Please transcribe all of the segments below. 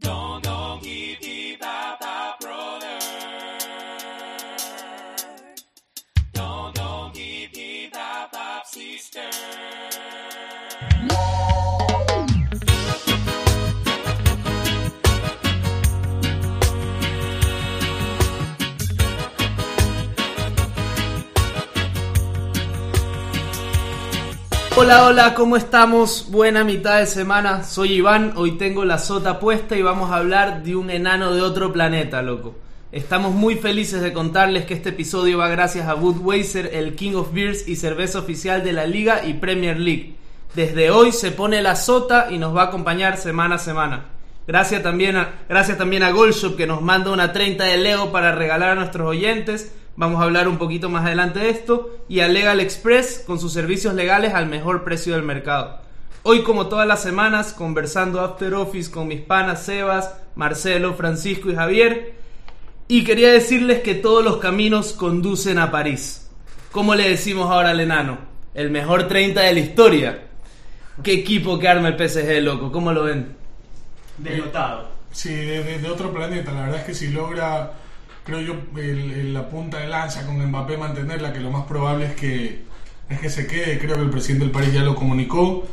Don't. Hola, hola, ¿cómo estamos? Buena mitad de semana. Soy Iván, hoy tengo la sota puesta y vamos a hablar de un enano de otro planeta, loco. Estamos muy felices de contarles que este episodio va gracias a Budweiser, el King of Beers y cerveza oficial de la Liga y Premier League. Desde hoy se pone la sota y nos va a acompañar semana a semana. Gracias también a, gracias también a que nos manda una 30 de Lego para regalar a nuestros oyentes. Vamos a hablar un poquito más adelante de esto. Y a Legal Express con sus servicios legales al mejor precio del mercado. Hoy, como todas las semanas, conversando After Office con mis panas Sebas, Marcelo, Francisco y Javier. Y quería decirles que todos los caminos conducen a París. ¿Cómo le decimos ahora al enano? El mejor 30 de la historia. ¿Qué equipo que arma el PSG, loco? ¿Cómo lo ven? Derrotado. Sí, de, de- de otro planeta. La verdad es que si logra, creo yo, el- la punta de lanza con Mbappé mantenerla, que lo más probable es que, es que se quede. Creo que el presidente del París ya lo comunicó.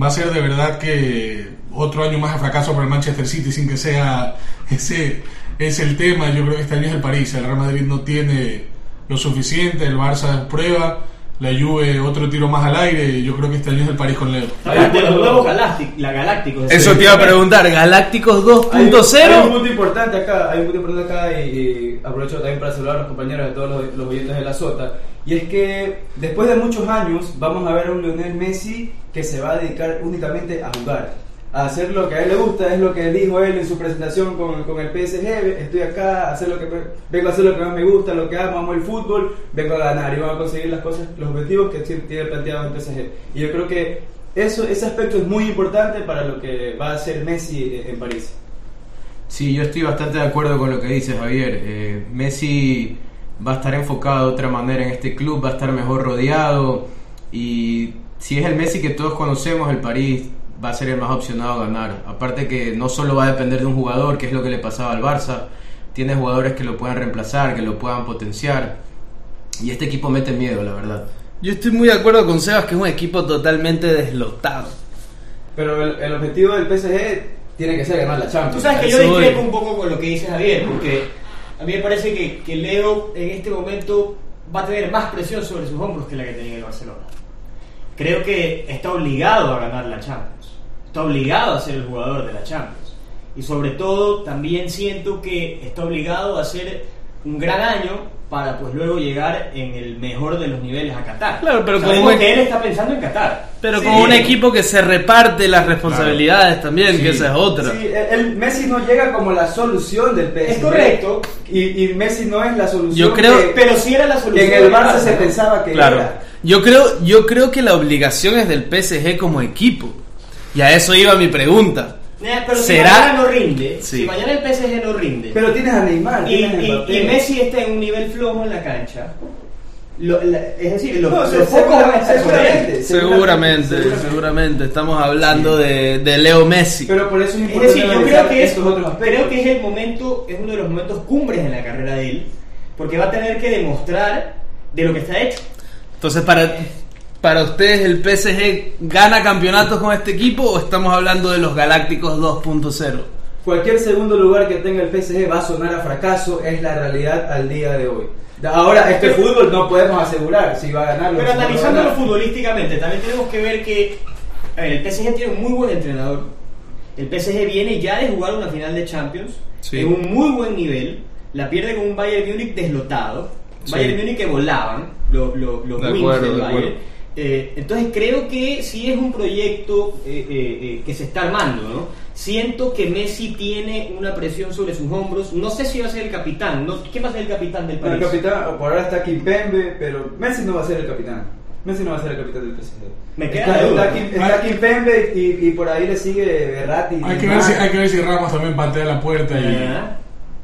Va a ser de verdad que otro año más de fracaso para el Manchester City sin que sea ese es el tema. Yo creo que este año es el París. El Real Madrid no tiene lo suficiente. El Barça prueba. La Juve otro tiro más al aire. Yo creo que este año es el París con Leo. de los nuevos galácticos, la galácticos. Eso te iba a preguntar, Galácticos Hay, hay un 2.0. punto importante acá, hay un punto importante acá y, y aprovecho también para saludar a los compañeros de todos los, los oyentes de la Sota. Y es que después de muchos años vamos a ver a un Lionel Messi que se va a dedicar únicamente a jugar. A hacer lo que a él le gusta, es lo que dijo él en su presentación con, con el PSG. Estoy acá, hacer lo que vengo a hacer lo que más me gusta, lo que amo, amo el fútbol, vengo a ganar y vamos a conseguir las cosas, los objetivos que tiene planteado el PSG. Y yo creo que eso, ese aspecto es muy importante para lo que va a hacer Messi en París. Sí, yo estoy bastante de acuerdo con lo que dice Javier. Eh, Messi va a estar enfocado de otra manera en este club, va a estar mejor rodeado y si es el Messi que todos conocemos, el París va a ser el más opcionado a ganar. Aparte que no solo va a depender de un jugador, que es lo que le pasaba al Barça, tiene jugadores que lo puedan reemplazar, que lo puedan potenciar y este equipo mete miedo, la verdad. Yo estoy muy de acuerdo con Sebas que es un equipo totalmente deslotado. Pero el, el objetivo del PSG tiene que ser ganar la Champions. Tú sabes que yo discrepo un poco con lo que dice Javier, porque a mí me parece que, que Leo en este momento va a tener más presión sobre sus hombros que la que tenía el Barcelona. Creo que está obligado a ganar la Champions, está obligado a ser el jugador de la Champions. Y sobre todo también siento que está obligado a hacer un gran año para pues luego llegar en el mejor de los niveles a Qatar. Claro, pero Sabemos como- que él está pensando en Qatar. Pero Sí. con un equipo que se reparte las responsabilidades también, Sí. que esa es otra. Sí, el, el Messi no llega como la solución del PSG. Es correcto. Y, y Messi no es la solución Yo creo- que, Pero sí era la que solución. en el Barça se pensaba que Claro. era. Yo creo, yo creo que la obligación es del PSG como equipo. Y a eso iba mi pregunta. Eh, Pero si ¿Será? mañana no rinde, Sí. si mañana el PSG no rinde, Pero tienes a Neymar, y, a y- Messi está en un nivel flojo en la cancha, lo- la- es decir, los, No, los se- focos van a estar seguramente. Seguramente, seguramente. Estamos hablando de, de Leo Messi. Pero por eso es Es importante decir, yo creo que, es, estos otros aspectos. creo que es el momento, es uno de los momentos cumbres en la carrera de él, porque va a tener que demostrar de lo que está hecho. Entonces, para, para ustedes, ¿el PSG gana campeonatos con este equipo o estamos hablando de los Galácticos 2.0? Cualquier segundo lugar que tenga el PSG va a sonar a fracaso, es la realidad al día de hoy. Ahora, este fútbol no podemos asegurar si va a ganar o Pero analizándolo ganar. futbolísticamente, también tenemos que ver que a ver, el PSG tiene un muy buen entrenador. El PSG viene ya de jugar una final de Champions Sí. en un muy buen nivel. La pierde con un Bayern Múnich deslotado. Sí. Bayern Múnich que volaban, lo- lo- los De wings acuerdo, del de Bayern. acuerdo. Eh, entonces creo que sí es un proyecto eh, eh, eh, que se está armando, ¿no? Siento que Messi tiene una presión sobre sus hombros. No sé si va a ser el capitán. ¿no? ¿Quién va a ser el capitán del país? el capitán, por ahora está Kimpembe, pero Messi no va a ser el capitán. Messi no va a ser el capitán del PSG. Me queda está, duda. está, Kim- está Kimpembe y, y por ahí le sigue Berratti. Hay que, ver si, hay que ver si Ramos también patea la puerta y, Ah.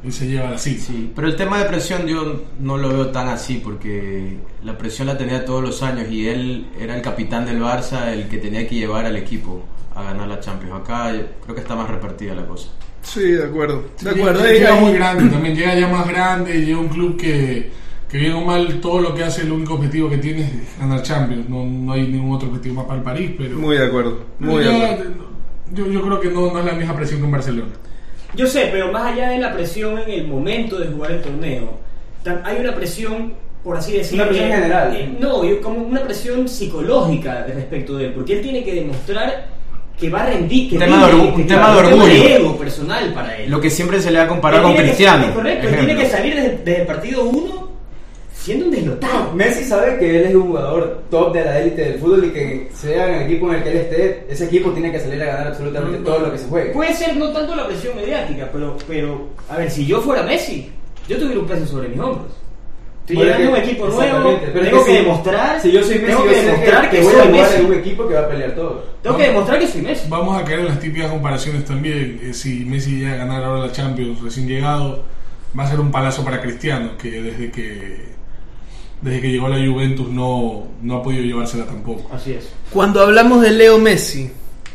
Y se lleva cita. Sí, pero el tema de presión yo no lo veo tan así porque la presión la tenía todos los años y él era el capitán del Barça, el que tenía que llevar al equipo a ganar la Champions. Acá creo que está más repartida la cosa. Sí, de acuerdo. De Llega- acuerdo. Llega, Ahí- muy grande también, llega ya más grande, llega un club que, que bien o mal todo lo que hace, el único objetivo que tiene es ganar Champions. No, no hay ningún otro objetivo más para el París, pero. Muy de acuerdo. Muy de acuerdo. yo, yo creo que no, no es la misma presión que en Barcelona. Yo sé, pero más allá de la presión en el momento de jugar el torneo, hay una presión, por así decirlo. Una presión general. eh, no, como una presión psicológica respecto de él, porque él tiene que demostrar que va a rendir. Que Un tema de rinde, orgu- que- un tema de orgullo. ego personal para él. Lo que siempre se le va a comparar Él con Cristiano. correcto, él tiene que salir desde, desde el partido 1 siendo un deslotado. Messi sabe que él es un jugador top de la élite del fútbol y que sea en el equipo en el que él esté, ese equipo tiene que salir a ganar absolutamente todo lo que se juegue. Puede ser no tanto la presión mediática, pero, pero a ver, si yo fuera Messi, yo tuviera un peso sobre mis hombros. Estoy llegando a un que- equipo nuevo, pero tengo que, si- demostrar, Si yo soy Messi, tengo que demostrar que, que voy a soy jugar Messi. en un equipo que va a pelear todo. Tengo que demostrar que soy Messi. Vamos a caer en las típicas comparaciones también. eh, si Messi llega a ganar ahora la Champions recién llegado, va a ser un palazo para Cristiano, que desde que desde que llegó a la Juventus no, no ha podido llevársela tampoco. Así es. Cuando hablamos de Leo Messi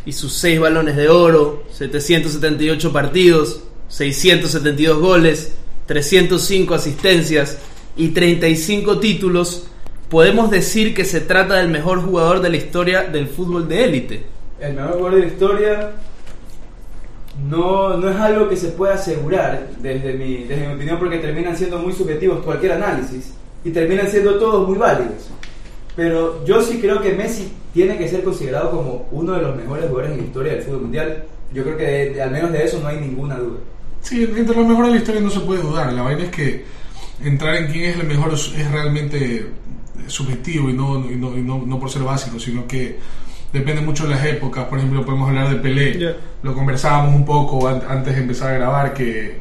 y sus 6 balones de oro, 778 partidos, 672 goles, 305 asistencias y 35 títulos, podemos decir que se trata del mejor jugador de la historia del fútbol de élite. El mejor jugador de la historia no, no es algo que se pueda asegurar desde mi, desde mi opinión porque terminan siendo muy subjetivos cualquier análisis y terminan siendo todos muy válidos. Pero yo sí creo que Messi tiene que ser considerado como uno de los mejores jugadores en la historia del fútbol mundial. Yo creo que de- de- al menos de eso no hay ninguna duda. Sí, entre los mejores de la historia no se puede dudar. La vaina es que entrar en quién es el mejor es realmente subjetivo y no, y no, y no, no por ser básico, sino que depende mucho de las épocas. Por ejemplo, podemos hablar de Pelé. Ya. Lo conversábamos un poco an- antes de empezar a grabar que,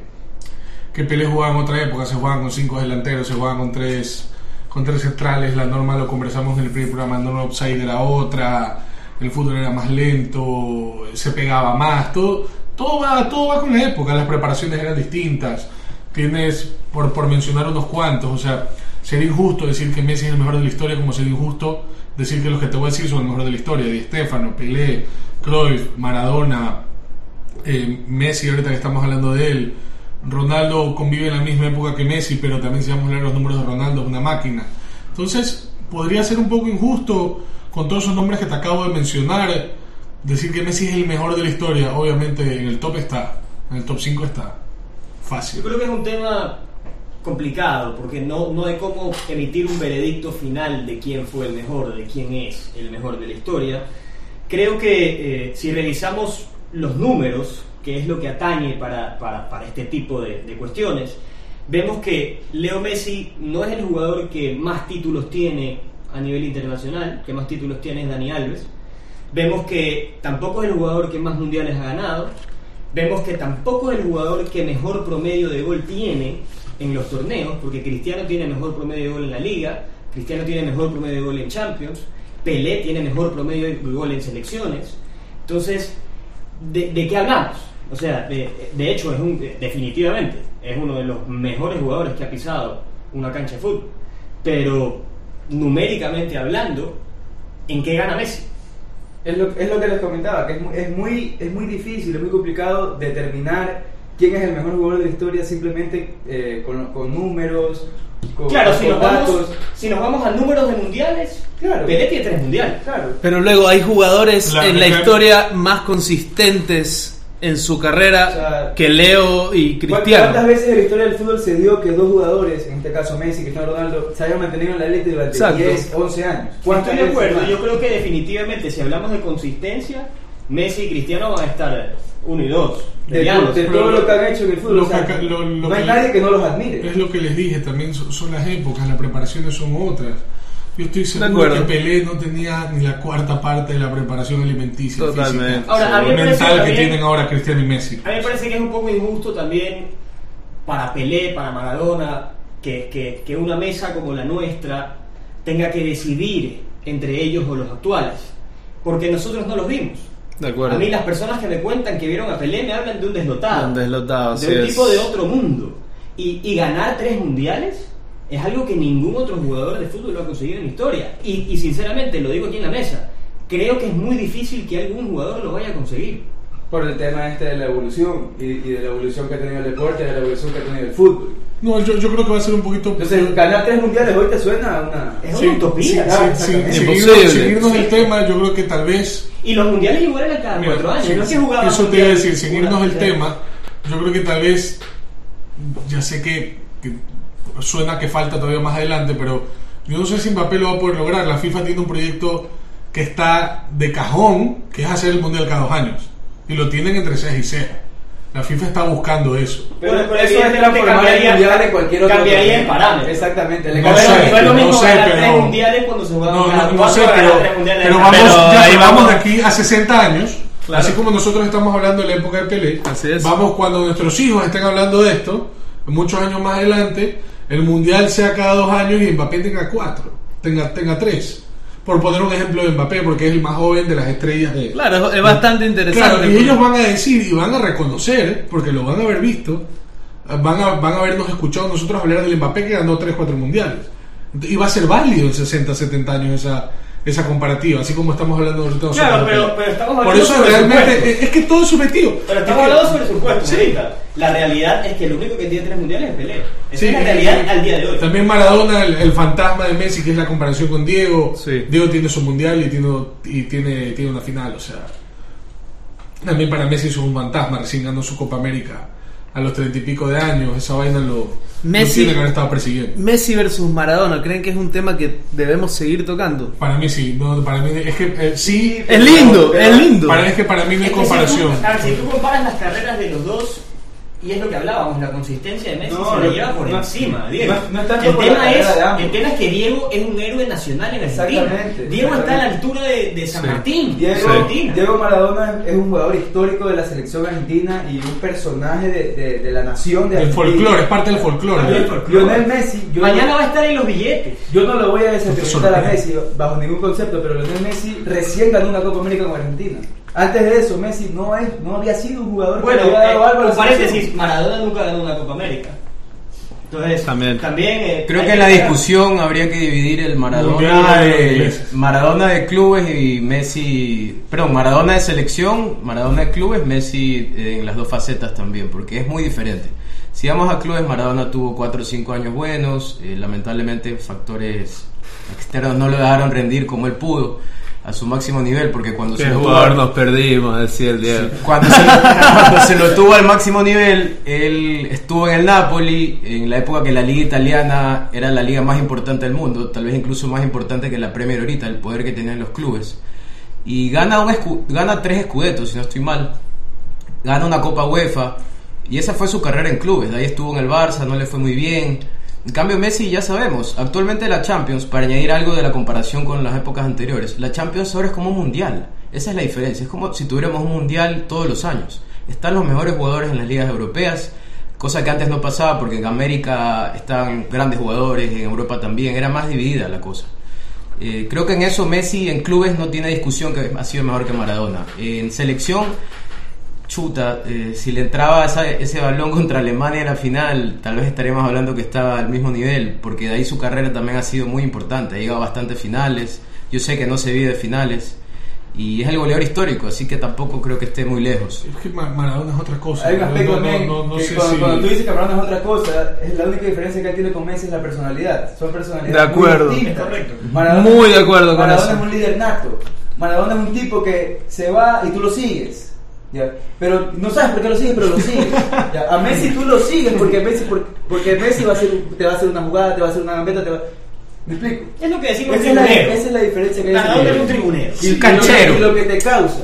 que Pelé jugaba en otra época, se jugaban con cinco delanteros, se jugaban con tres, con tres centrales. La norma lo conversamos en el primer programa, la norma offside era otra, el fútbol era más lento, se pegaba más, todo, todo, va, todo va con la época, las preparaciones eran distintas. Tienes, por, por mencionar unos cuantos, o sea, sería injusto decir que Messi es el mejor de la historia, como sería injusto decir que los que te voy a decir son el mejor de la historia, Di Stefano, Pelé, Cruyff, Maradona, eh, Messi, ahorita que estamos hablando de él, Ronaldo convive en la misma época que Messi, pero también si vamos a leer los números de Ronaldo es una máquina. Entonces, podría ser un poco injusto con todos esos nombres que te acabo de mencionar, decir que Messi es el mejor de la historia. Obviamente en el top está, en el top 5 está. Fácil. Yo creo que es un tema complicado porque no, no hay cómo emitir un veredicto final de quién fue el mejor, de quién es el mejor de la historia. Creo que eh, si revisamos los números, que es lo que atañe para, para, para este tipo de, de cuestiones, vemos que Leo Messi no es el jugador que más títulos tiene a nivel internacional, que más títulos tiene es Dani Alves. Vemos que tampoco es el jugador que más mundiales ha ganado. Vemos que tampoco es el jugador que mejor promedio de gol tiene en los torneos, porque Cristiano tiene mejor promedio de gol en la liga, Cristiano tiene mejor promedio de gol en Champions, Pelé tiene mejor promedio de gol en selecciones. Entonces, ¿de, de qué hablamos? O sea, de, de hecho, es un, definitivamente es uno de los mejores jugadores que ha pisado una cancha de fútbol. Pero numéricamente hablando, ¿en qué gana Messi? Es lo, es lo que les comentaba, que es muy, es, muy, es muy difícil, es muy complicado determinar quién es el mejor jugador de la historia simplemente eh, con, con números, con, Claro, si con nos, vamos, si nos vamos a números de mundiales, Claro. Pelé tiene tres mundiales. Claro. Pero luego hay jugadores La- en la- historia más consistentes en su carrera O sea, que Leo y ¿Cuántas Cristiano. veces en la historia del fútbol se dio que dos jugadores, en este caso Messi y Cristiano Ronaldo, se hayan mantenido en la élite durante Exacto. 10, 11 años? ¿Cuántas Estoy de acuerdo, yo creo que definitivamente si hablamos de consistencia, Messi y Cristiano van a estar uno y dos. de, peleándose. de todo lo que han hecho en el fútbol. O sea, que lo- lo no hay que- nadie que no los admire. Es lo que les dije, también son, son las épocas, las preparaciones son otras. Yo estoy seguro que Pelé no tenía ni la cuarta parte de la preparación alimenticia Totalmente. física Ahora, a mí me parece mental que también- tienen ahora Cristiano y Messi. A mí me parece que es un poco injusto también para Pelé, para Maradona, que, que- que una mesa como la nuestra tenga que decidir entre ellos o los actuales. Porque nosotros no los vimos. De acuerdo. A mí las personas que me cuentan que vieron a Pelé me hablan de un deslotado. Un deslotado, de un es. tipo de otro mundo. Y, y ganar tres mundiales es algo que ningún otro jugador de fútbol lo ha conseguido en la historia. Y, y sinceramente, lo digo aquí en la mesa, creo que es muy difícil que algún jugador lo vaya a conseguir. por el tema este de la evolución y, y de la evolución que ha tenido el deporte y de la evolución que ha tenido el fútbol. No, yo, yo creo que va a ser un poquito. Entonces, ganar tres mundiales hoy te suena a una... Es Sí, una utopía. sí, ¿sabes? sí, seguirnos, seguirnos el Sí. tema, yo creo que tal vez. Y los mundiales igual eran cada Mira, cuatro años. sí, no es que jugaban eso te iba a decir, seguirnos el tema. Yo creo que tal vez. Ya sé que, que suena que falta todavía más adelante, pero yo no sé si Mbappé lo va a poder lograr. La FIFA tiene un proyecto que está de cajón, que es hacer el mundial cada dos años. Y lo tienen entre ceja y ceja. La FIFA está buscando eso. Pero, Bueno, pero eso es transformar el cambiaría- mundial en cualquier otro cambiaría el parámetro. Exactamente. le No sé, no es lo no mismo sé, ganar pero- tres mundiales cuando se juegan No, sé, pero, pero vamos, Pero ya ahí vamos- de aquí a 60 años, Claro. así como nosotros estamos hablando de la época de Pelé, Así es. vamos cuando nuestros hijos estén hablando de esto, muchos años más adelante, el mundial sea cada dos años y Mbappé tenga cuatro, tenga, tenga tres. Por poner un ejemplo de Mbappé, porque es el más joven de las estrellas de... Claro, es- bastante interesante. Claro, y porque- ellos van a decir y van a reconocer, porque lo van a haber visto, van a, van a habernos escuchado nosotros hablar del Mbappé que ganó 3, 4 mundiales. Y va a ser válido en 60, 70 años esa, esa comparativa, así como estamos hablando nosotros. Claro, sobre pero- estamos Por hablando eso sobre realmente, es, es que todo es subjetivo. Pero Es estamos que- hablando sobre supuestos Sí. ahorita. La realidad es que el único que tiene tres mundiales es Pelé. Esa Sí, es la y- realidad al día de hoy. También Maradona, el, el fantasma de Messi, que es la comparación con Diego. Sí. Diego tiene su mundial y tiene, y tiene, tiene una final, o sea. También para Messi es un fantasma, recién ganó su Copa América a los treinta y pico de años. Esa vaina lo, Messi- lo tiene que haber estado persiguiendo. Messi versus Maradona, ¿creen que es un tema que debemos seguir tocando? Para mí sí, no, para mí es que eh, sí. Es lindo, pero- es lindo. Para, es que para mí no hay comparación. Si tú, claro, si tú comparas las carreras de los dos, y es lo que hablábamos, la consistencia de Messi No, se le lleva por no- encima, Diego. no- el, la tema es, el tema es que Diego es un héroe nacional en Argentina. Exactamente, Diego está a la altura de, de San Sí. Martín, Diego, Maradona es un jugador histórico de la selección argentina y un personaje de, de- de la nación de El folclore, es parte del folclore. Lionel Messi, yo Mañana va a estar en los billetes. Yo no lo voy a desacreditar a. Messi bajo ningún concepto, pero Lionel Messi recién ganó una Copa América con Argentina. Antes de eso, Messi no, es, no había sido un jugador Bueno, que le había dado eh, algo a la como paréntesis. Maradona nunca ganó una Copa América. Entonces, También. eh, Creo que en la discusión habría que dividir el Maradona de. Maradona de clubes y Messi, perdón, Maradona de selección, Maradona de clubes, Messi eh, en las dos facetas también, porque es muy diferente. Si vamos a clubes, Maradona tuvo 4 o 5 años buenos, eh, lamentablemente factores externos no lo dejaron rendir como él pudo a su máximo nivel, porque cuando se ¿Qué lo tuvo- jugador nos perdimos? Decía el Diego. cuando se, cuando se lo tuvo al máximo nivel, él estuvo en el Napoli, en la época que la liga italiana era la liga más importante del mundo, tal vez incluso más importante que la Premier ahorita, el poder que tenían los clubes. Y gana, un gana tres escudetos, si no estoy mal. Gana una Copa UEFA. Y esa fue su carrera en clubes. De ahí estuvo en el Barça, no le fue muy bien. En cambio, Messi ya sabemos, actualmente la Champions, para añadir algo de la comparación con las épocas anteriores, la Champions ahora es como un mundial. Esa es la diferencia. Es como si tuviéramos un mundial todos los años. Están los mejores jugadores en las ligas europeas, cosa que antes no pasaba porque en América estaban grandes jugadores, en Europa también. Era más dividida la cosa. Eh, creo que en eso Messi en clubes no tiene discusión que ha sido mejor que Maradona. en selección, chuta, eh, si le entraba esa- ese balón contra Alemania en la final, tal vez estaríamos hablando que estaba al mismo nivel, porque de ahí su carrera también ha sido muy importante. Ha llegado a bastantes finales. Yo sé que no se vive de finales. Y es el goleador histórico, así que tampoco creo que esté muy lejos. Es que Ma- Maradona es otra cosa. Hay un No- aspecto no, no, también no- no que sé cuando, si- cuando tú dices que Maradona es otra cosa, es la única diferencia que él tiene con Messi es la personalidad. Son personalidades De acuerdo. muy distintas. Correcto. Muy de acuerdo con Maradona eso. es un líder nato. Maradona es un tipo que se va y tú lo sigues. ¿Ya? Pero no sabes por qué lo sigues, pero lo sigues. ¿ya? A Messi tú lo sigues porque Messi, por- porque Messi va a hacer, te va a hacer una jugada, te va a hacer una gambeta, te va... ¿Me explico? Es lo que decimos Esa es, la, esa es la diferencia que hay. Maradona entre es un tribunero. Y, y lo- canchero. y lo que te causa.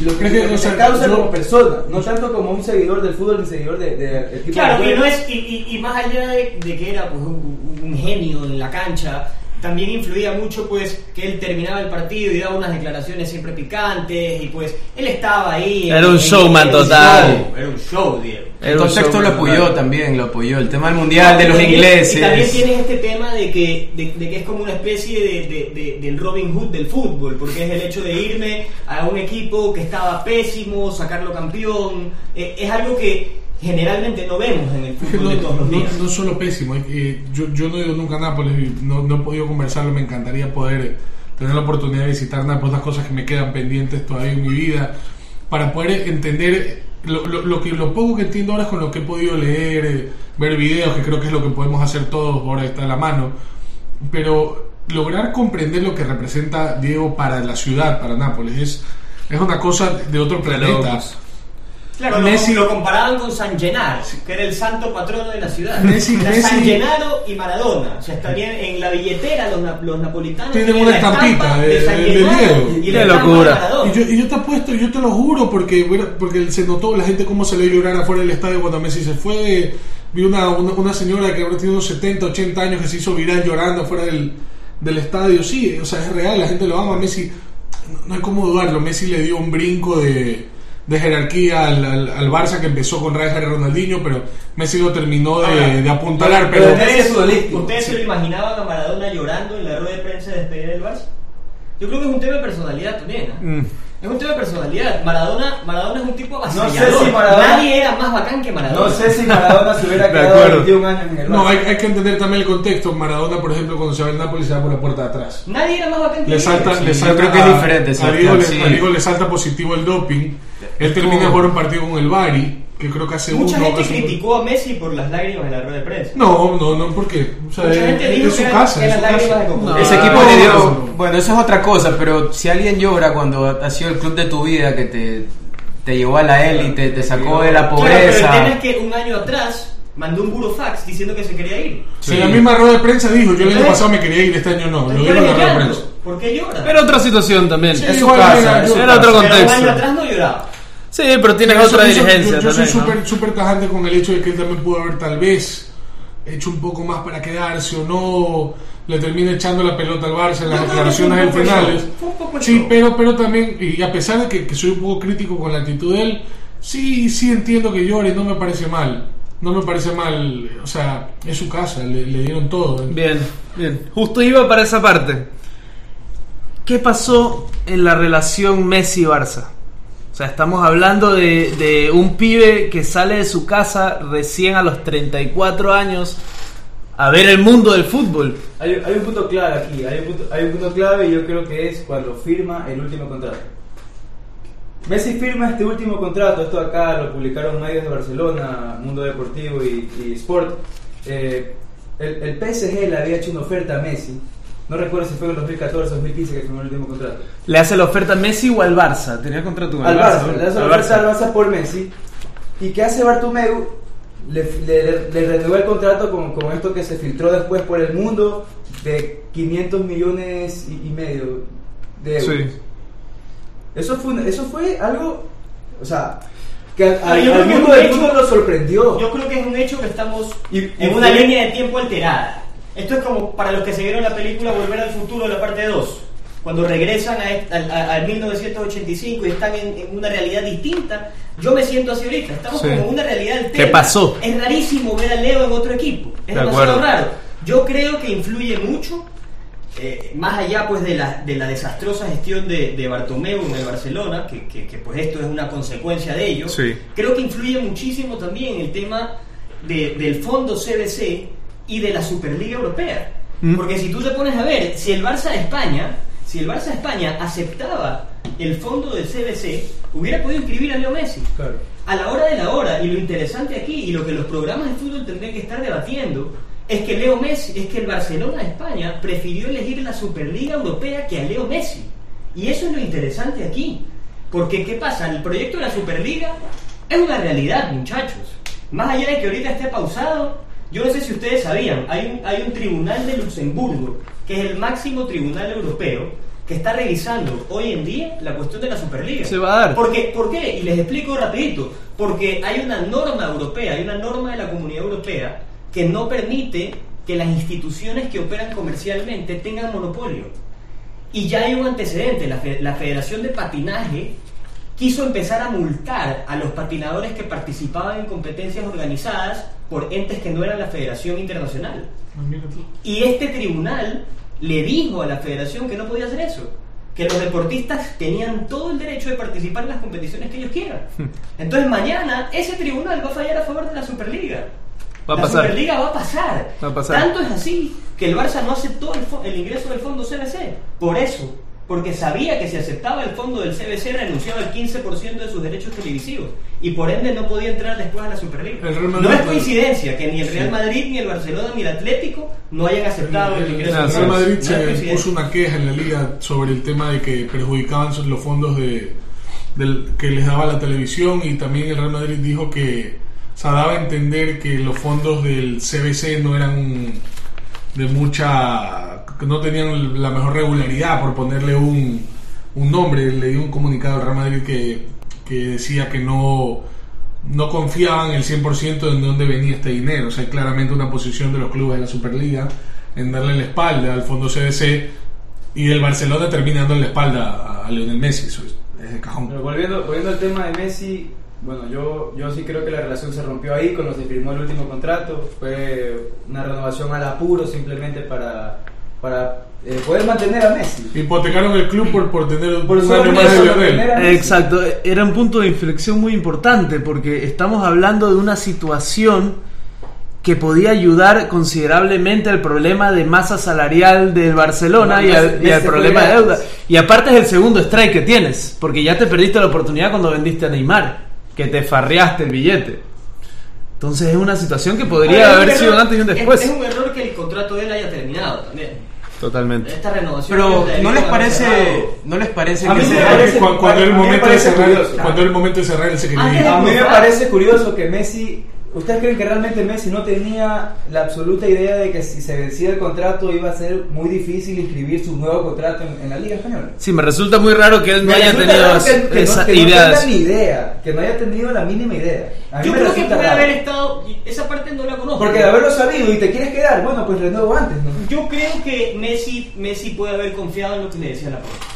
Lo que, Es que, lo que o sea, te causa yo- como persona, no tanto como un seguidor del fútbol ni seguidor de, de, del tipo Claro, de y, no es, y, y- y más allá de, de que era pues, un, un genio en la cancha, también influía mucho pues que él terminaba el partido y daba unas declaraciones siempre picantes y pues él estaba ahí. Era un showman total. show, era un show, Diego. El contexto lo apoyó total. también, lo apoyó. El tema del mundial, de los Y ingleses. Y también tienes este tema de que, de, de que es como una especie de, de- de- del Robin Hood del fútbol, porque es el hecho de irme a un equipo que estaba pésimo, sacarlo campeón. Eh, es algo que generalmente no vemos en el fútbol no, de todos los no- días. no solo pésimo, que yo, yo no he ido nunca a Nápoles, y no, no he podido conversarlo, me encantaría poder tener la oportunidad de visitar Nápoles, las cosas que me quedan pendientes todavía en mi vida. para poder entender lo, lo, lo que lo poco que entiendo ahora es con lo que he podido leer, eh, ver videos, que creo que es lo que podemos hacer todos, ahora está a la mano, pero lograr comprender lo que representa Diego para la ciudad, para Nápoles, es, es una cosa de otro planeta. Claro, Messi- lo, lo comparaban con San Gennaro, que era el santo patrono de la ciudad. Messi- O sea, Messi- San Gennaro y Maradona. O sea, estarían en la billetera los, na- los napolitanos. Tienen una estampita estampa de- San de- de. Y Qué la locura. de Maradona. Y yo, y yo te apuesto, yo te lo juro, porque, bueno, porque se notó la gente cómo se le llorar afuera del estadio cuando Messi se fue. Vi una, una, una señora que habrá tenido unos 70, 80 años que se hizo viral llorando afuera del, del estadio. Sí, o sea, es real, la gente lo ama. Messi, no, no hay cómo dudarlo, Messi le dio un brinco de, de jerarquía al, al, al Barça que empezó con Rijkaard y Ronaldinho, pero Messi lo terminó de, Ahora, de apuntalar. pero Pero, ¿Ustedes. ¿Ustedes se lo imaginaban a Maradona llorando en la rueda de prensa de despedida del Barça? Yo creo que es un tema de personalidad también. ¿eh? Mm. Es un tema de personalidad. Maradona, Maradona es un tipo sé avasallador. si Maradona- Nadie era más bacán que Maradona. No sé si Maradona se hubiera quedado acuerdo. 21 años en el no, Barça. hay, hay que entender también el contexto. Maradona, por ejemplo, cuando se va al Napoli se va por la puerta de atrás. Nadie era más bacán que Le salta, Sí, le yo salta creo que es a- diferente, A Sebastián, Diego, le, sí. a Diego le salta positivo el doping. Él termina jugar un partido con el Bari, que creo que hace Mucha uno. gente hace un- criticó a Messi por las lágrimas en la rueda de prensa. No, no, no, ¿por qué? O sea, Mucha es, gente es dijo su que casa, es su casa. de. No, Ese equipo le no. dio. Bueno, eso es otra cosa, pero si alguien llora cuando ha sido el club de tu vida que te, te llevó a la élite, te sacó de la Claro, pero el pobreza. tema es que un año atrás mandó un burofax diciendo que se quería ir. Si en la misma rueda de prensa dijo, yo el año pasado me quería ir, este año no. Lo ¿Por dijo qué en la rueda de prensa. ¿Por qué llora? Era otra situación también. Sí, es su casa. yo- era otro Pero un año contexto. atrás no lloraba. Sí, pero tienes Eso- otra eso- dirigencia Yo, yo soy también. ¿no? súper súper tajante con el hecho de que él también pudo haber tal vez hecho un poco más para quedarse o no. Le termina echando la pelota al Barça en las declaraciones poco finales. Sí, pero, pero también, y a pesar de que, que soy un poco crítico con la actitud de él, sí, sí entiendo que llore, no me parece mal. No me parece mal, o sea, es su casa, le, le dieron todo. Bien, bien. Justo iba para esa parte. ¿Qué pasó en la relación Messi-Barça? Sea, estamos hablando de, de un pibe que sale de su casa recién a los 34 años a ver el mundo del fútbol. Hay, un punto clave aquí, hay un punto, hay un punto clave y yo creo que es cuando firma el último contrato. Messi firma este último contrato, esto acá lo publicaron medios de Barcelona, Mundo Deportivo y, y Sport. Eh, el, el PSG le había hecho una oferta a Messi, no recuerdo si fue en el 2014 o 2015 que firmó el último contrato. ¿Le hace la oferta a Messi o al Barça? Tenía contrato con Al el Barça, ¿no? le hace la Al oferta Barça. al Barça por Messi. ¿Y qué hace Bartomeu? Le, le, le renovó el contrato con, con esto que se filtró después por el mundo de 500 millones y, y medio de euros. Sí. Eso, fue, eso fue algo, o sea, que al, Pero al- yo creo al que mundo del hecho- fútbol lo sorprendió. Yo creo que es un hecho que estamos Y- y en una fue- línea de tiempo alterada. Esto es como para los que se vieron la película Volver al Futuro, la parte 2. Cuando regresan al- a- al 1985 y están en, en una realidad distinta, yo me siento así ahorita. Estamos Sí. como en una realidad alterna. ¿Qué pasó? Es rarísimo ver a Leo en otro equipo. Es De demasiado acuerdo. raro. Yo creo que influye mucho, eh, más allá pues de la, de la desastrosa gestión de, de Bartomeu en el Barcelona, que, que- que, pues esto es una consecuencia de ello. Sí. Creo que influye muchísimo también el tema de- del fondo CBC y de la Superliga Europea. Mm. Porque si tú te pones a ver, si el Barça de España, si el Barça de España aceptaba el fondo del CBC, hubiera podido inscribir a Leo Messi. Claro. A la hora de la hora, y lo interesante aquí, y lo que los programas de fútbol tendrían que estar debatiendo, es que Leo Messi, es que el Barcelona de España prefirió elegir la Superliga Europea que a Leo Messi. Y eso es lo interesante aquí. Porque, ¿qué pasa? El proyecto de la Superliga es una realidad, muchachos. Más allá de que ahorita esté pausado, yo no sé si ustedes sabían, hay un, hay un tribunal de Luxemburgo, que es el máximo tribunal europeo, que está revisando hoy en día la cuestión de la Superliga. Se va a dar. Porque, ¿Por qué? Y les explico rapidito. Porque hay una norma europea, hay una norma de la Comunidad Europea que no permite que las instituciones que operan comercialmente tengan monopolio. Y ya hay un antecedente, la, fe- la Federación de Patinaje quiso empezar a multar a los patinadores que participaban en competencias organizadas por entes que no eran la Federación Internacional. Y este tribunal le dijo a la federación que no podía hacer eso, que los deportistas tenían todo el derecho de participar en las competiciones que ellos quieran. Entonces mañana ese tribunal va a fallar a favor de la Superliga. Va a la pasar. Superliga va a pasar. Va a pasar. Tanto es así que el Barça no aceptó el, el ingreso del fondo CBC. Por eso, porque sabía que si aceptaba el fondo del CBC renunciaba al 15% de sus derechos televisivos y por ende no podía entrar después a la Superliga. El no es coincidencia que ni el Real Madrid, ni el Barcelona, ni el Atlético no hayan aceptado el, El, el ingreso. Real Madrid No se puso una queja en la liga sobre el tema de que perjudicaban los fondos de, del- que les daba la televisión y también el Real Madrid dijo que o sea, daba a entender que los fondos del CBC no eran de mucha que no tenían la mejor regularidad por ponerle un, un nombre leí un comunicado al Real Madrid que, que decía que no no confiaban el 100% de dónde venía este dinero. O sea, hay claramente una posición de los clubes de la Superliga en darle la espalda al fondo CDC y el Barcelona termina dando la espalda a, a Lionel Messi. Eso es, es de cajón. Pero volviendo, volviendo al tema de Messi, bueno, yo, yo sí creo que la relación se rompió ahí cuando se firmó el último contrato. Fue una renovación al apuro simplemente para, para eh, poder mantener a Messi. Hipotecaron el club por, por tener Por un solo año más de Lionel. Exacto, era un punto de inflexión muy importante porque estamos hablando de una situación que podía ayudar considerablemente al problema de masa salarial del Barcelona No, y, al, y al problema de deuda. Y aparte es el segundo strike que tienes, porque ya te perdiste la oportunidad cuando vendiste a Neymar, que te farreaste el billete. Entonces es una situación que ver, podría un haber error- sido un antes y un es- después. Es, un error que el contrato de él haya terminado también. Totalmente. Esta renovación. Pero ¿no les parece, no les parece A que mí me sea- parece- Cuando, el momento de cerrar, cuando el momento de cerrar, A mí me parece curioso que Messi. ¿Ustedes creen que realmente Messi no tenía la absoluta idea de que si se vencía el contrato iba a ser muy difícil inscribir su nuevo contrato en, en la Liga Española? Sí, me resulta muy raro que él no Me haya tenido que, que no, esa que no idea. tenga ni idea, que no haya tenido la mínima idea. A Yo creo que puede raro. haber estado. Esa parte no la conozco. Porque de haberlo sabido y te quieres quedar, bueno, pues renuevo antes, ¿no? Yo creo que Messi, Messi puede haber confiado en lo que le decía Laporta.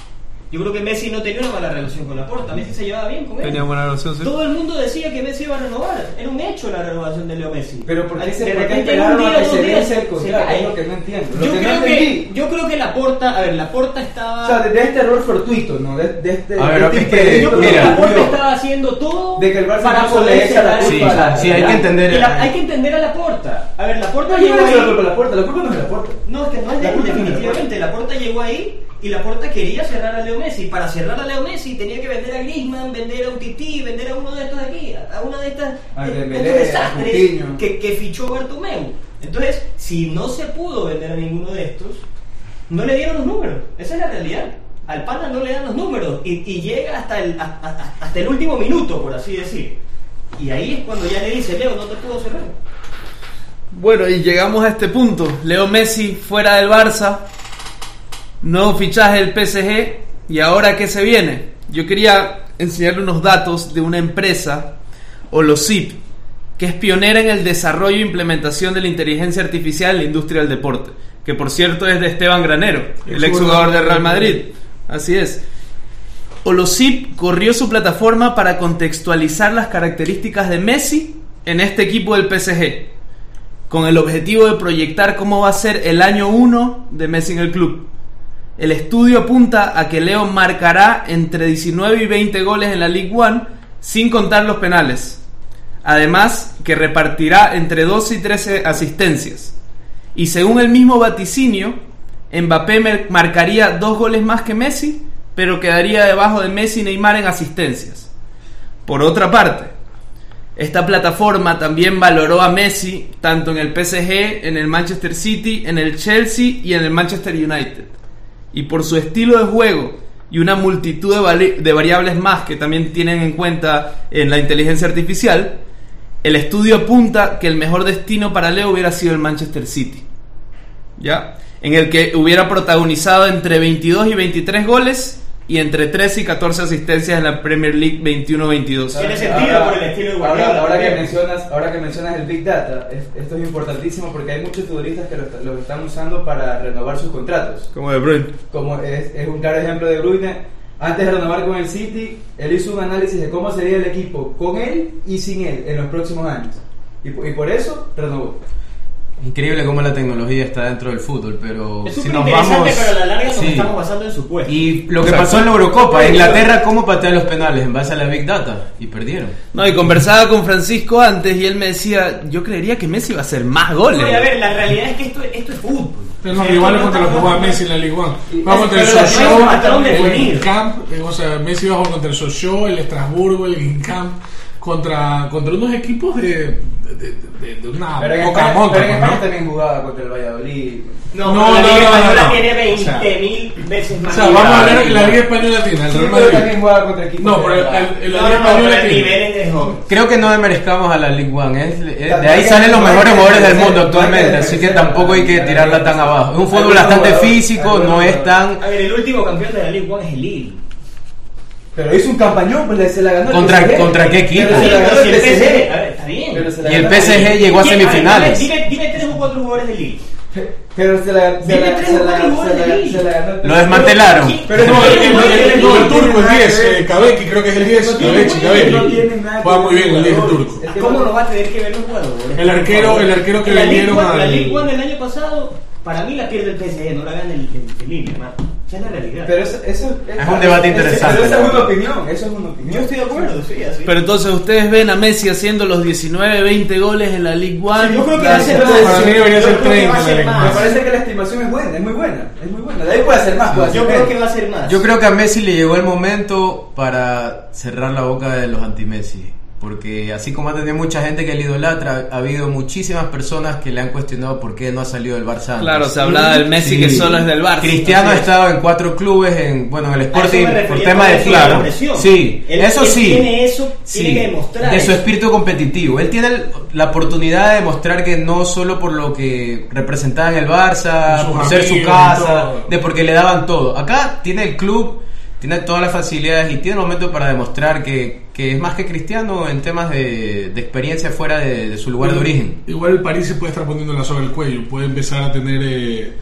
Yo creo que Messi no tenía una mala relación con Laporta. Messi se llevaba bien con él. Tenía buena relación, sí. Todo el mundo decía que Messi iba a renovar. Era un hecho la renovación de Leo Messi. Pero ¿por qué, De se, repente, esperaron un día, a que se días, el contrato? Es lo que no entiendo. Lo Yo que creo, que, yo creo que Laporta, a ver, Laporta estaba. O sea, de, de este error fortuito, ¿no? De, de este, A ver, de este es que- yo creo que Laporta estaba haciendo todo De que el Barça para poder echa la Sí, culpa a- sí, hay que entender. Y la- hay que entender a Laporta. A ver, Laporta No, yo llegó no la culpa a la puerta, la culpa no es de la puerta. No, es que no es de La él, definitivamente. Laporta llegó ahí y Laporta quería cerrar a Leo Messi. Para cerrar a Leo Messi tenía que vender a Griezmann, vender a un Tití, vender a uno de estos de aquí, a una de estas A de- de Dembélé, estos desastres que, que fichó Bartomeu. Entonces, si no se pudo vender a ninguno de estos, no le dieron los números. Esa es la realidad. Al pana no le dan los números y, y llega hasta el, a- a- hasta el último minuto, por así decir. Y ahí es cuando ya le dice, Leo, no te puedo cerrar. Bueno, y llegamos a este punto. Leo Messi fuera del Barça. Nuevo fichaje del PSG. ¿Y ahora qué se viene? Yo quería enseñarle unos datos de una empresa, Holosip, que es pionera en el desarrollo e implementación de la inteligencia artificial en la industria del deporte. Que por cierto es de Esteban Granero, el exjugador de Real Madrid. Así es. Holosip corrió su plataforma para contextualizar las características de Messi en este equipo del PSG con el objetivo de proyectar cómo va a ser el año 1 de Messi en el club. El estudio apunta a que Leo marcará entre 19 y 20 goles en la League One sin contar los penales. Además, que repartirá entre 12 y 13 asistencias. Y según el mismo vaticinio, Mbappé marcaría dos goles más que Messi, pero quedaría debajo de Messi y Neymar en asistencias. Por otra parte, esta plataforma también valoró a Messi tanto en el PSG, en el Manchester City, en el Chelsea y en el Manchester United. Y por su estilo de juego y una multitud de, vari- de variables más que también tienen en cuenta en la inteligencia artificial, el estudio apunta que el mejor destino para Leo hubiera sido el Manchester City. ¿Ya? En el que hubiera protagonizado entre 22 y 23 goles y entre 13 y 14 asistencias en la Premier League 21-22. Tiene sentido por el estilo de Guardiola Ahora, ahora que mencionas, ahora que mencionas el Big Data, es- esto es importantísimo porque hay muchos futbolistas que lo, lo están usando para renovar sus contratos. Como De Bruyne. Como es, es un claro ejemplo de Bruyne. Antes de renovar con el City, él hizo un análisis de cómo sería el equipo con él y sin él en los próximos años. Y, y por eso renovó. Increíble cómo la tecnología está dentro del fútbol, pero Es si nos interesante, vamos... pero a la larga nos Sí. estamos basando en supuestos. Y lo que Exacto. pasó en la Eurocopa, Inglaterra, ¿cómo patea los penales? En base a la Big Data. Y perdieron. No, y conversaba con Francisco antes y él me decía, yo creería que Messi va a hacer más goles. Oye, a ver, la realidad es que esto, esto es fútbol. Son los rivales contra los que juega Messi en la Ligue 1. Y- Va contra el pero Sochaux, el. Camp, o sea, Messi va a jugar contra el Sochaux, el Estrasburgo, el Gincamp, contra, contra unos equipos de, de, de, de una Pero poca España, monta, pero en España ¿no? también jugaba contra el Valladolid. No, No, pero la no, Liga no, Española no, no. tiene O sea, 20.000 veces O más. sea, vamos a nivel. ver la Liga Española tiene, el Sí, Real Madrid. también jugaba contra equipos. No, de pero el, verdad. el, el, No, la Liga no, no, Española el tiene. nivel es de joven. Creo que no demerezcamos a la League One. Es, es- de También ahí salen los no mejores jugadores del mundo no actualmente. Así que tampoco hay que tirarla tan abajo. Es un fútbol bastante físico, no es tan. A ver, el último campeón de la Liga 1 es el Lille. Pero hizo un campañón, pues se la ganó el ¿Contra- PSG. contra qué equipo? Pero se la ganó Sí, el el PSG. PSG, a ver, está bien. Pero se la Y el ganó- PSG llegó a semifinales. Dime, dime tres o cuatro jugadores del Lille. Pero se la, se Dime la, tres se o la, cuatro se jugadores la, se la ganó el Lo desmantelaron. Pero No, el, el, el, el, el turco, el nada 10, que ver. eh, Kabeki, creo que es el 10, No tiene- Kabeki, no Kabeki. tienen nada que Juega ver muy bien el 10 el jugadores. turco. Es ¿Cómo no- va a tener que ver los jugadores? El arquero- el arquero que vendieron One- La Ligue 1 del año pasado, para mí la pierde el PSG, no la gana el, el, el Lille, hermano. Esa es la realidad. Pero eso, eso Es un debate interesante, Pero esa es una opinión, eso es una opinión. Yo estoy de acuerdo, sí, así. Pero entonces ustedes ven a Messi haciendo los 19, 20 goles en la League One. Sí, yo creo que va a ser para más. mí debería Yo ser creo que 30 va a ser la Ligue Me parece que la estimación es buena, es muy buena, es muy buena. De ahí puede hacer más, puede hacer Yo creo menos. que va a ser más. Yo creo que a Messi le llegó el momento para cerrar la boca de los anti-Messi. Porque así como ha tenido mucha gente que le idolatra, ha habido muchísimas personas que le han cuestionado por qué no ha salido del Barça antes. Claro, se hablaba del Messi Sí. que solo es del Barça. Cristiano ha estado en cuatro clubes, en bueno, en el Sporting por tema de claro. Sí, Él- eso él sí. tiene eso, Sí, tiene que demostrar. de su espíritu competitivo. Él tiene el- la oportunidad de demostrar que no solo por lo que representaba en el Barça, por ser su casa, de porque le daban todo. Acá tiene el club, tiene todas las facilidades y tiene el momento para demostrar que, que es más que cristiano en temas de, de experiencia fuera de, de su lugar de origen. Igual el París se puede estar poniendo la soga al cuello, puede empezar a tener eh,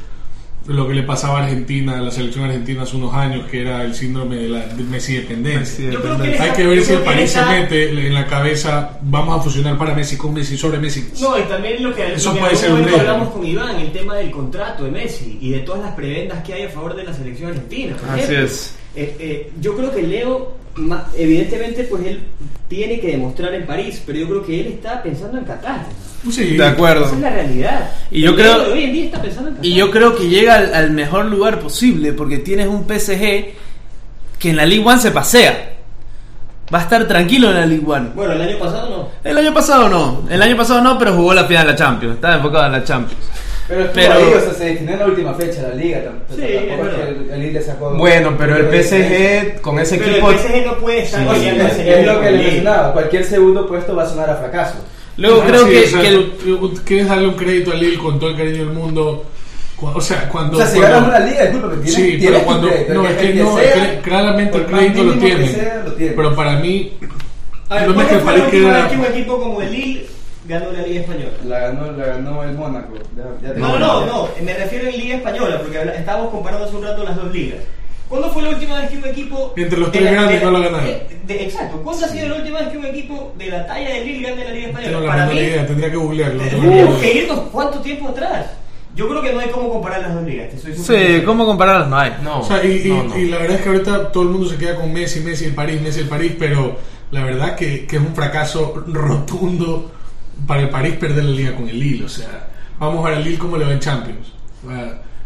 lo que le pasaba a Argentina, a la selección argentina hace unos años, que era el síndrome de la de Messi dependencia. Yo creo que él Hay que ver si el París se mete en la cabeza, vamos a fusionar para Messi con Messi, sobre Messi. No, y también lo que, Eso lo que puede ser un hablamos con Iván, el tema del contrato de Messi y de todas las prebendas que hay a favor de la selección argentina. por Así ejemplo. es. Eh, eh, yo creo que Leo, evidentemente, pues él tiene que demostrar en París, pero yo creo que él está pensando en Qatar. Sí. De acuerdo. Esa es la realidad. Y yo El creo- hoy en día está pensando en Qatar. Y yo creo que llega al, al mejor lugar posible porque tienes un PSG que en la League One se pasea. Va a estar tranquilo en la League One. Bueno, el año pasado no. El año pasado no. El año pasado no, pero jugó la final de la Champions. Estaba enfocado en la Champions. Pero estuvo Pero- ahí, o sea, se definió en la última fecha la liga. tam- Sí, tampoco es es que verdad. el, el Lille sacó. Bueno, pero el PSG con ese Pero equipo... el PSG no puede estar Sí, es, es lo que le mencionaba. Cualquier segundo puesto va a sonar a fracaso. Luego Ah, creo sí, que, o sea, que el- quieres darle un crédito a Lille con todo el cariño del mundo. O sea, cuando. O sea, si cuando- ganas una liga, disculpa, tienes, Sí, tienes pero cuando. crédito. No, es que- no, sea, claramente el crédito lo tiene. sea, lo tiene. Pero para mí. A ver, no es ¿cuándo que el fue la París última queda- vez que un equipo como el Lille ganó la Liga Española? La ganó, la ganó el Mónaco. Ya- ya No, no, no, no, me refiero en Liga Española, porque estábamos comparando hace un rato las dos ligas. ¿Cuándo fue la última vez que un equipo. Entre los tres grandes de- no la ganaron? de- exacto, ¿cuándo ha sido la última vez que un equipo de la talla de Lille gane la Liga Española? Tengo la Para mí, idea, tendría que googlearlo. tendríamos que irnos cuánto tiempo atrás. Yo creo que no hay cómo comparar las dos ligas. te soy Sí. ¿cómo compararlas? No hay. No, O sea, y, y- no, no. y la verdad es que ahorita todo el mundo se queda con Messi, Messi el París, Messi el París, pero la verdad que, que es un fracaso rotundo para el París perder la liga con el Lille. O sea, vamos a ver al Lille como le va en Champions.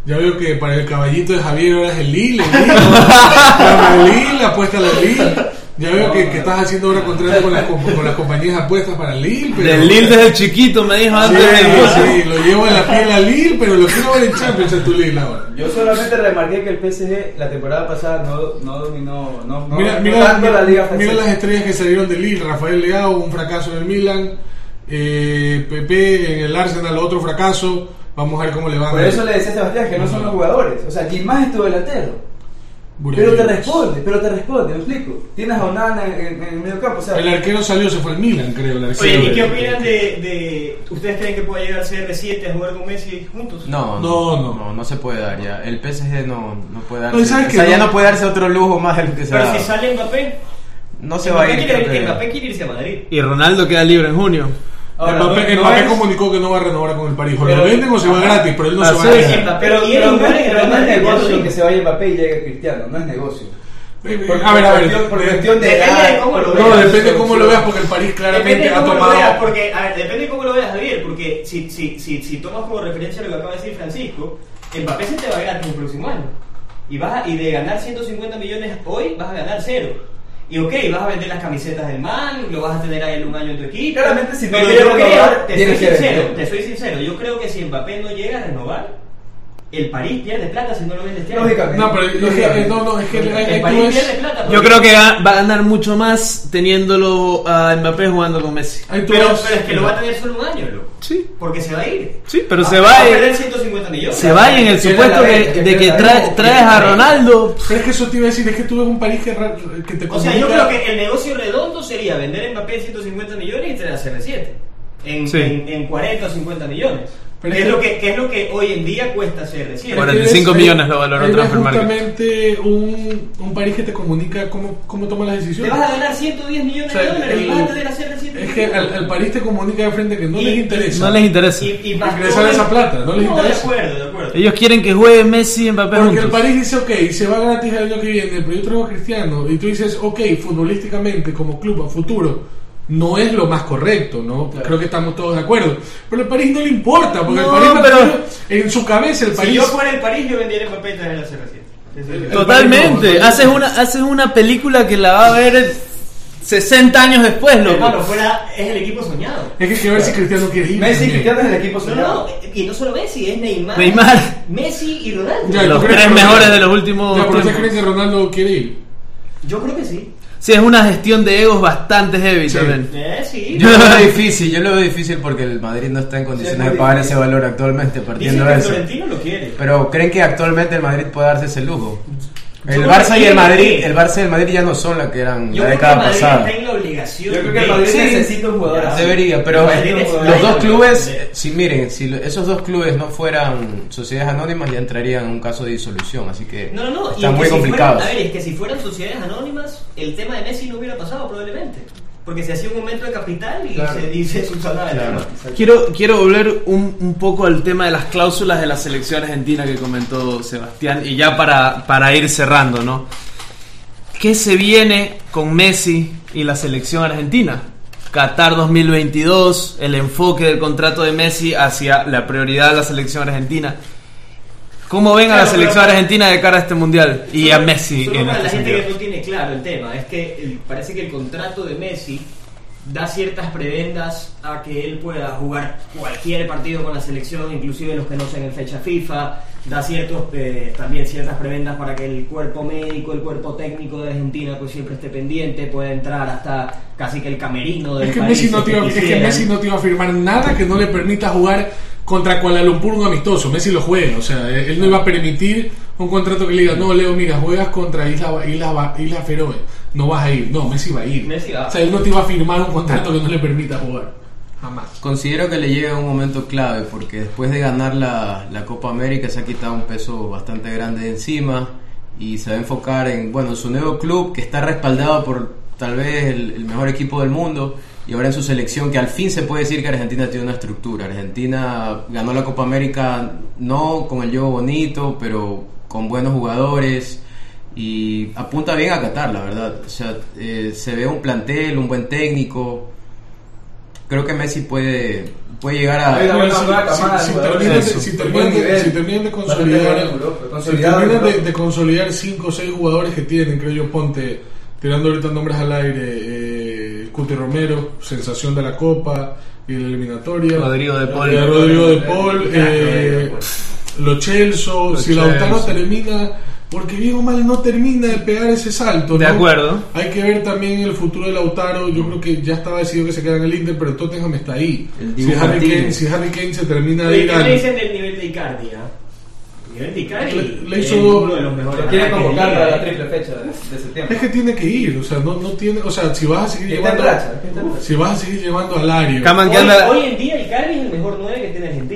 Ya veo que para el caballito de Javier ahora es el Lille, el Lille. El Lille, apuesta a la Lille. Ya veo que, que estás haciendo ahora contrato con las, con las compañías de apuestas para el Lille. Pero, Del Lille desde chiquito me dijo Sí, antes del sí, lo llevo en la piel al Lille, pero lo quiero ver en Champions en tu Lille ahora. Yo solamente remarqué que el PSG la temporada pasada no, no dominó, no, no Mira, no mira, la liga mira las estrellas que salieron de Lille. Rafael Leao, un fracaso en el Milan. Eh, Pepe en el Arsenal, otro fracaso. Vamos a ver cómo le van Por a eso le decía a Sebastián que no son los jugadores. O sea, Gimás es tu delantero. Pero te responde, pero te responde, me explico. Tienes a Onana en, en- en el medio campo. O sea, El arquero salió, se fue al Milan, creo. el arquero Oye, ¿y qué opinan de, de. ¿Ustedes creen que pueda llegar CR7 a jugar con Messi juntos? No, No, no, no. no, no, se puede dar ya. El PSG no, no puede darse. No, ¿sabes o sea, ya No. no puede darse otro lujo más de lo que se Pero da. si sale Mbappé, No se va a ir. Mbappé quiere irse a Madrid. Y Ronaldo queda libre en junio. Ahora, Mbappé, no- no Mbappé es- comunicó que no va a renovar con el París. O Pero- lo venden o se va gratis, pero él no Así se va a Pero, pero no, es, el no negocio que se vaya Mbappé y llegue Cristiano, no es negocio. Por- A ver, a por ver. cuestión- por de- cuestión de Depende edad, de cómo lo veas. No, depende de cómo lo veas, porque el París claramente ha tomado. veas, porque, a ver, depende de cómo lo veas, Javier, porque si, si, si, si tomas como referencia lo que acaba de decir Francisco, Mbappé se te va gratis el próximo año. Y, vas a- y de ganar 150 millones hoy, vas a ganar cero. Y ok, vas a vender las camisetas del man, lo vas a tener a él un año en tu equipo. Claramente, si no pero yo creo, renovar, te soy sincero, te soy sincero, yo creo que si Mbappé no llega a renovar, el París pierde plata si no lo vende este año. Lógicamente. No, pero eh, no, no, es que El eh, tú París pierde plata. Yo creo que va a ganar mucho más teniéndolo a Mbappé jugando con Messi. Pero, pero es que lo va a tener solo un año, loco. Sí, Porque se va a ir. sí, pero Va- se va a y- perder 150 millones. se va y en el supuesto la que- vez, que de que trae- traes a. Ronaldo. Pero es que eso te iba a decir, es que tú ves un París que, que te O sea, yo comunica- creo que el negocio redondo sería vender Mbappé en 150 millones y traer a CR7 en, Sí. en, en 40 o 50 millones. Pero ¿Qué es lo que- qué es lo que hoy en día cuesta CR7? 45 Ahí- millones lo valoró Transfer Market. justamente un, un París que te comunica cómo, cómo toma las Te decisiones. vas a ganar 110 millones O sea, de dólares y el- vas a tener a CR7. Es que al, al París te comunica de frente que no Y- les interesa. No les interesa. y, y todo esa el- plata, no les interesa. de acuerdo, de acuerdo. Ellos quieren que juegue Messi y Mbappé Porque el juntos. París dice, ok, se va gratis el año que viene, pero yo traigo a Cristiano. Y tú dices, ok, futbolísticamente, como club a futuro, no es lo más correcto, ¿no? Creo que estamos todos de acuerdo. Pero al París no le importa, porque No, el París pero- en su cabeza el Si París... yo fuera el París, yo vendiera Mbappé y traería a CR7. Eso es- Totalmente. no, Haces una, haces una película que la va a ver 60 años después, Hermano, loco. fuera, es el equipo soñado. Es que hay que ver si Cristiano quiere ir. Messi y. Cristiano es el equipo No, soñado. no, y no solo Messi, es Neymar, Neymar. Messi y Ronaldo. Ya, Los ¿tú crees tres mejores de los últimos Ya, pero ¿ustedes tiempos. creen que Ronaldo quiere ir? Yo creo que sí. Sí, es una gestión de egos bastante heavy Sí. también. Eh, sí. Yo lo veo difícil, yo lo veo difícil porque el Madrid no está en condiciones de pagar difícil. ese valor actualmente, Dicen partiendo que de eso. Florentino lo quiere. Pero ¿creen que actualmente el Madrid puede darse ese lujo? El Barça que y el Madrid, el Barça y el Madrid ya no son la que eran Yo la creo que el década Madrid pasada. está en la obligación. Yo creo que el de- Madrid Sí. necesita un jugador así. Debería, pero los dos clubes, si miren, si esos dos clubes no fueran sociedades anónimas ya entrarían en un caso de disolución, así que No, no, no. que muy si complicados. fueran- a ver, es que si fueran sociedades anónimas, el tema de Messi no hubiera pasado probablemente. Porque se hacía un aumento de capital y Claro. se, subsanaba el Claro. Quiero, quiero volver un, un poco al tema de las cláusulas de la selección argentina que comentó Sebastián y ya para, para ir cerrando, ¿no? ¿Qué se viene con Messi y la selección argentina? Qatar 2022, el enfoque del contrato de Messi hacia la prioridad de la selección argentina. ¿Cómo ven a la Claro, selección pero- argentina de cara a este mundial? Y a Messi solo en este la gente sentido. que no tiene claro el tema, es que el- parece que el contrato de Messi da ciertas prebendas a que él pueda jugar cualquier partido con la selección, inclusive los que no sean en fecha FIFA, da ciertos eh, también ciertas prebendas para que el cuerpo médico, el cuerpo técnico de Argentina pues siempre esté pendiente, pueda entrar hasta casi que el camerino del Es que, país Messi no te iba, es que. Messi no te iba a firmar nada que no le permita jugar contra Kuala Lumpur un amistoso. Messi lo juega, o sea, él no iba a permitir un contrato que le diga, no, Leo, mira, juegas contra Isla, Isla, Isla Feroe, no vas a ir. No, Messi va a ir. Messi va. O sea, él no te iba a firmar un contrato que no le permita jugar. Jamás. Considero que le llega un momento clave porque después de ganar la, la Copa América se ha quitado un peso bastante grande de encima y se va a enfocar en bueno su nuevo club que está respaldado por tal vez el, el mejor equipo del mundo y ahora en su selección que al fin se puede decir que Argentina tiene una estructura. Argentina ganó la Copa América no con el juego bonito, pero con buenos jugadores y apunta bien a Qatar, la verdad. O sea, eh, se ve un plantel, un buen técnico. Creo que Messi puede, puede llegar a... Si- terminan de- consolidar si consolidado en terminan de, Europa. de consolidar 5 o 6 jugadores que tienen, creo yo, ponte, tirando ahorita nombres al aire, eh, Cuti Romero, sensación de la Copa y de la eliminatoria. Rodrigo de Paul. Eh, Rodrigo de Paul, eh, Lo Celso, Lo si Lautaro termina, porque bien o mal no termina de pegar ese salto. De ¿no? acuerdo. Hay que ver también el futuro de Lautaro. Yo creo que ya estaba decidido que se queda en el Inter, pero Tottenham está ahí. Si Harry, Kane, si Harry Kane se termina de ir ¿Qué al- dicen del nivel de Icardi? ah? El nivel de Icardi Le- le hizo- uno de los mejores quiere de convocar la triple fecha de, de septiembre. Es que tiene que ir, o sea, no, no tiene, o sea, si vas a seguir llevando, racha, si vas a seguir llevando al que Hoy, hoy en día Icardi es el mejor 9 que tiene Argentina.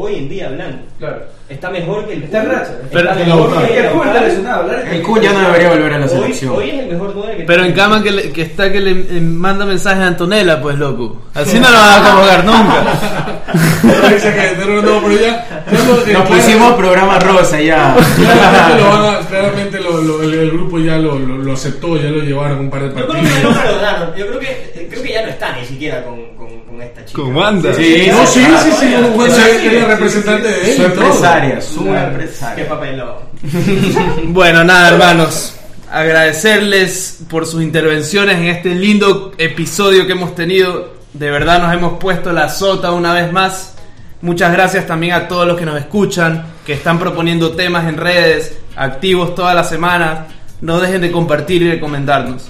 Hoy en día hablando. Claro. Está mejor que el Está Kun. racha. Pero- Está el mejor que el Kun está Lautaro. lesionado. hablar de- El Kun ya no debería volver a la selección. hoy es el mejor 9 que Pero en cama que, le- que está que le eh, manda mensajes a Antonella, pues loco. Así no lo van a convocar nunca. Pero dice que- no, no, pero ya, ya Nos pusimos programa rosa ya. claramente, lo van a- claramente lo- lo- el, el grupo ya lo, lo, lo aceptó, ya lo llevaron un par de Yo creo partidos. que no perdonaron. Yo creo que, creo que ya no está ni siquiera con, con, con con esta chica. ¿Cómo anda? Sí, No, sí, sí, sí. Ella sí, representante de él. Su empresaria, su Qué empresaria. papelón. Bueno, nada, hermanos. Agradecerles por sus intervenciones en este lindo episodio que hemos tenido. De verdad nos hemos puesto la sota una vez más. Muchas gracias también a todos los que nos escuchan, que están proponiendo temas en redes, activos toda la semana. No dejen de compartir y recomendarnos.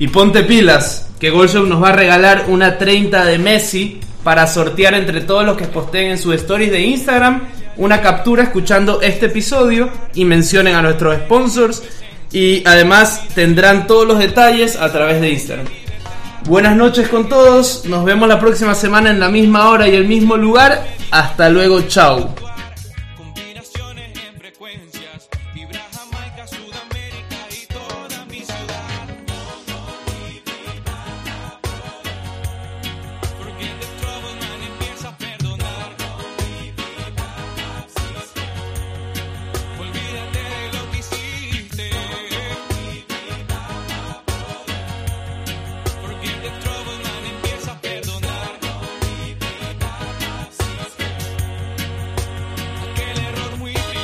Y ponte pilas, que Goldshop nos va a regalar una 30 de Messi para sortear entre todos los que posteen en sus stories de Instagram una captura escuchando este episodio y mencionen a nuestros sponsors. Y además tendrán todos los detalles a través de Instagram. Buenas noches con todos, nos vemos la próxima semana en la misma hora y el mismo lugar. Hasta luego, chao.